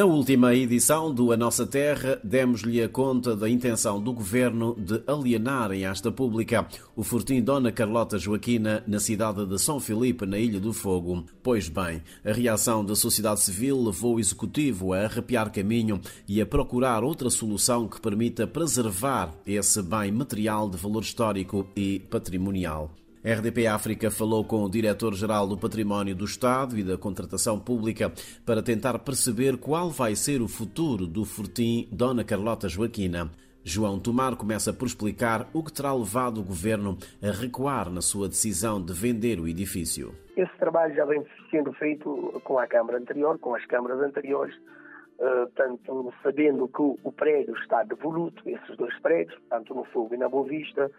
Na última edição do A Nossa Terra, demos-lhe a conta da intenção do governo de alienar em esta pública o fortim Dona Carlota Joaquina na cidade de São Filipe, na Ilha do Fogo. Pois bem, a reação da sociedade civil levou o executivo a arrepiar caminho e a procurar outra solução que permita preservar esse bem material de valor histórico e patrimonial. A RDP África falou com o diretor-geral do Património do Estado e da Contratação Pública para tentar perceber qual vai ser o futuro do fortim Dona Carlota Joaquina. João Tomar começa por explicar o que terá levado o governo a recuar na sua decisão de vender o edifício. Esse trabalho já vem sendo feito com a Câmara anterior, com as câmaras anteriores, uh, tanto sabendo que o prédio está devoluto, esses dois prédios, tanto no Fogo e na Boa Vista,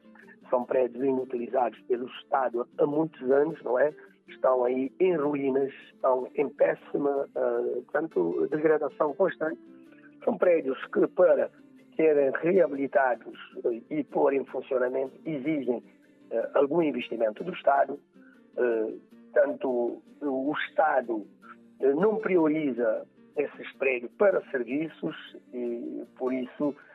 são prédios inutilizados pelo Estado há muitos anos, não é? Estão aí em ruínas, estão em péssima, uh, degradação constante. São prédios que, para serem reabilitados e pôr em funcionamento, exigem uh, algum investimento do Estado. Uh, tanto o Estado não prioriza esses prédios para serviços e, por isso, eh,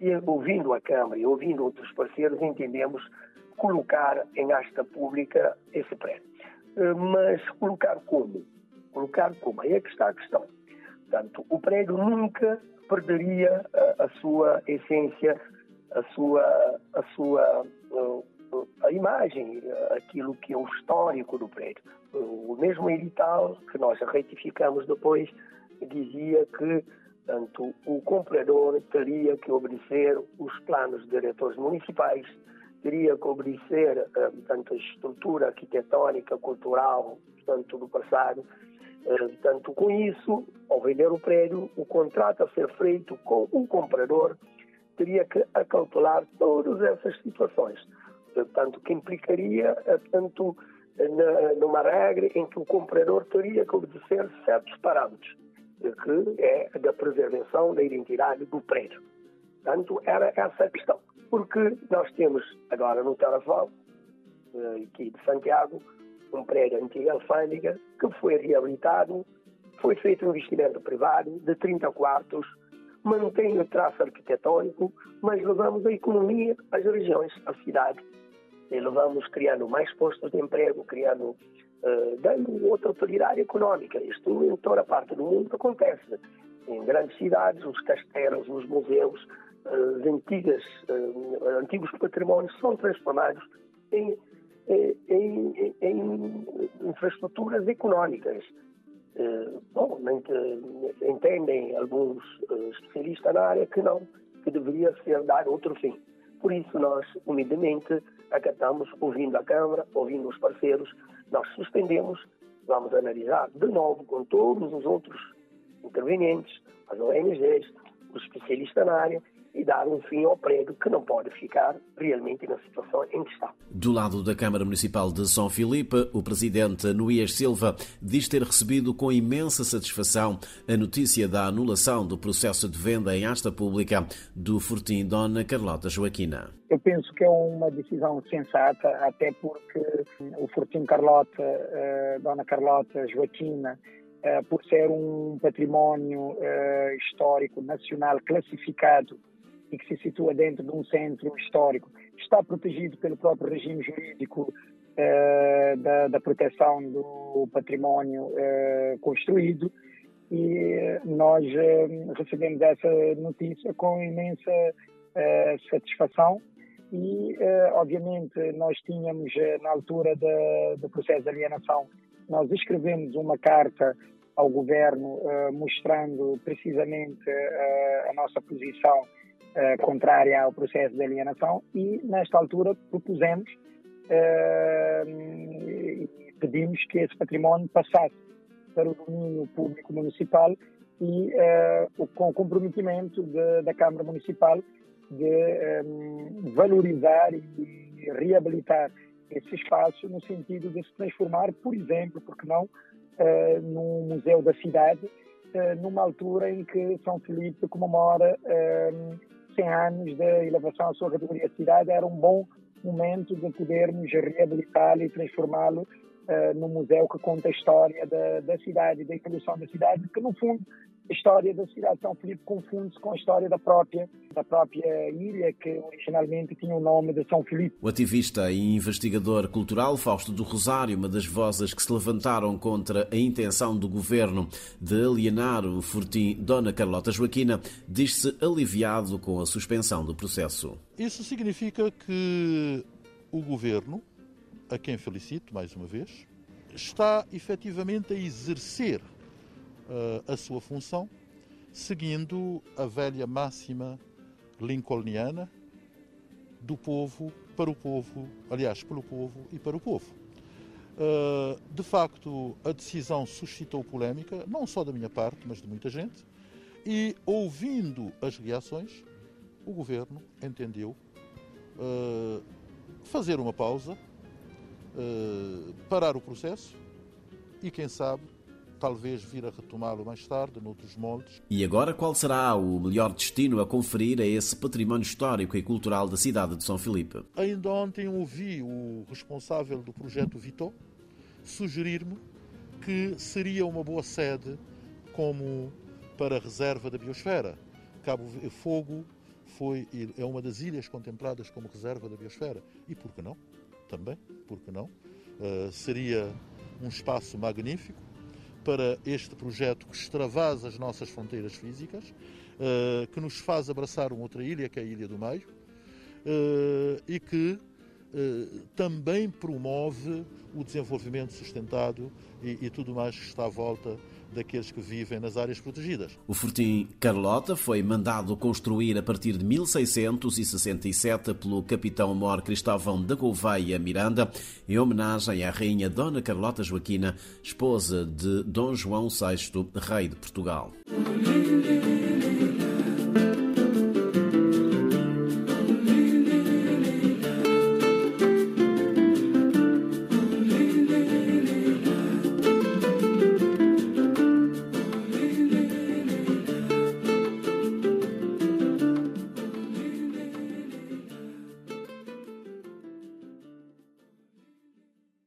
e ouvindo a Câmara e ouvindo outros parceiros, entendemos colocar em asta pública esse prédio. Eh, mas colocar como? Colocar como? Aí é que está a questão. Portanto, o prédio nunca perderia a, a sua essência, a sua, a sua a imagem, aquilo que é o histórico do prédio. O mesmo edital que nós retificamos depois dizia que Portanto, o comprador teria que obedecer os planos diretores municipais, teria que obedecer eh, portanto, a estrutura arquitetónica, cultural, portanto, do passado. Eh, portanto, com isso, ao vender o prédio, o contrato a ser feito com o comprador teria que acautelar todas essas situações. Portanto, que implicaria, eh, portanto, numa regra em que o comprador teria que obedecer certos parâmetros que é da preservação da identidade do prédio. Portanto, era essa a questão. Porque nós temos agora no Tarrafal, eh, aqui de Santiago, um prédio antiga alfândega que foi reabilitado, foi feito um investimento privado de 30 quartos, mantém o traço arquitetônico, mas levamos a economia às regiões, à cidade. E levamos criando mais postos de emprego, criando uh, dando outra utilidade económica. Isto em toda a parte do mundo acontece. Em grandes cidades, os castelos, os museus, os antigas, uh, antigos patrimónios são transformados em, em, em, infraestruturas económicas. bom, entendem alguns especialistas na área que não, que deveria ser dado outro fim. Por isso, nós, humildemente, acatamos, ouvindo a Câmara, ouvindo os parceiros, nós suspendemos, vamos analisar de novo com todos os outros intervenientes, as ONGs, os especialistas na área, e dar um fim ao prédio que não pode ficar realmente na situação em que está. Do lado da Câmara Municipal de São Filipe, o presidente Nuías Silva diz ter recebido com imensa satisfação a notícia da anulação do processo de venda em asta pública do Fortim Dona Carlota Joaquina. Eu penso que é uma decisão sensata, até porque o Fortim Carlota, eh, Dona Carlota Joaquina, eh, por ser um património eh, histórico nacional classificado e que se situa dentro de um centro histórico, está protegido pelo próprio regime jurídico eh, da, da, proteção do património eh, construído. E nós eh, recebemos essa notícia com imensa satisfação. E obviamente nós tínhamos na altura da, do processo de alienação nós escrevemos uma carta ao governo mostrando precisamente a nossa posição uh, contrária ao processo de alienação e, nesta altura, propusemos uh, e pedimos que esse património passasse para o domínio público municipal e uh, com o comprometimento de, da Câmara Municipal de um, valorizar e reabilitar esse espaço no sentido de se transformar, por exemplo, porque não, uh, num museu da cidade, uh, numa altura em que São Felipe comemora uh, 100 anos da elevação à sua categoria de cidade, era um bom momento de podermos reabilitá-lo e transformá-lo uh, no museu que conta a história da, da cidade da evolução da cidade, que no fundo a história da cidade de São Filipe confunde-se com a história da própria, da própria ilha, que originalmente tinha o nome de São Filipe. O ativista e investigador cultural Fausto do Rosário, uma das vozes que se levantaram contra a intenção do governo de alienar o Fortim Dona Carlota Joaquina, diz-se aliviado com a suspensão do processo. Isso significa que o governo, a quem felicito mais uma vez, está efetivamente a exercer a sua função, seguindo a velha máxima lincolniana do povo para o povo, aliás, pelo povo e para o povo. Uh, de facto, a decisão suscitou polémica, não só da minha parte, mas de muita gente, e ouvindo as reações, o governo entendeu uh, fazer uma pausa, parar o processo e, quem sabe, talvez vir a retomá-lo mais tarde, noutros moldes. E agora, qual será o melhor destino a conferir a esse património histórico e cultural da cidade de São Filipe? Ainda ontem ouvi o responsável do projeto Vitor sugerir-me que seria uma boa sede como para a reserva da biosfera. Cabo Fogo foi, é uma das ilhas contempladas como reserva da biosfera. E por que não? Também, por que não? Uh, seria um espaço magnífico para este projeto que extravasa as nossas fronteiras físicas, uh, que nos faz abraçar uma outra ilha, que é a Ilha do Meio, uh, e que também promove o desenvolvimento sustentado e, e tudo mais que está à volta daqueles que vivem nas áreas protegidas. O Fortim Carlota foi mandado construir a partir de 1667 pelo capitão-mor Cristóvão da Gouveia Miranda, em homenagem à rainha Dona Carlota Joaquina, esposa de Dom João VI, rei de Portugal.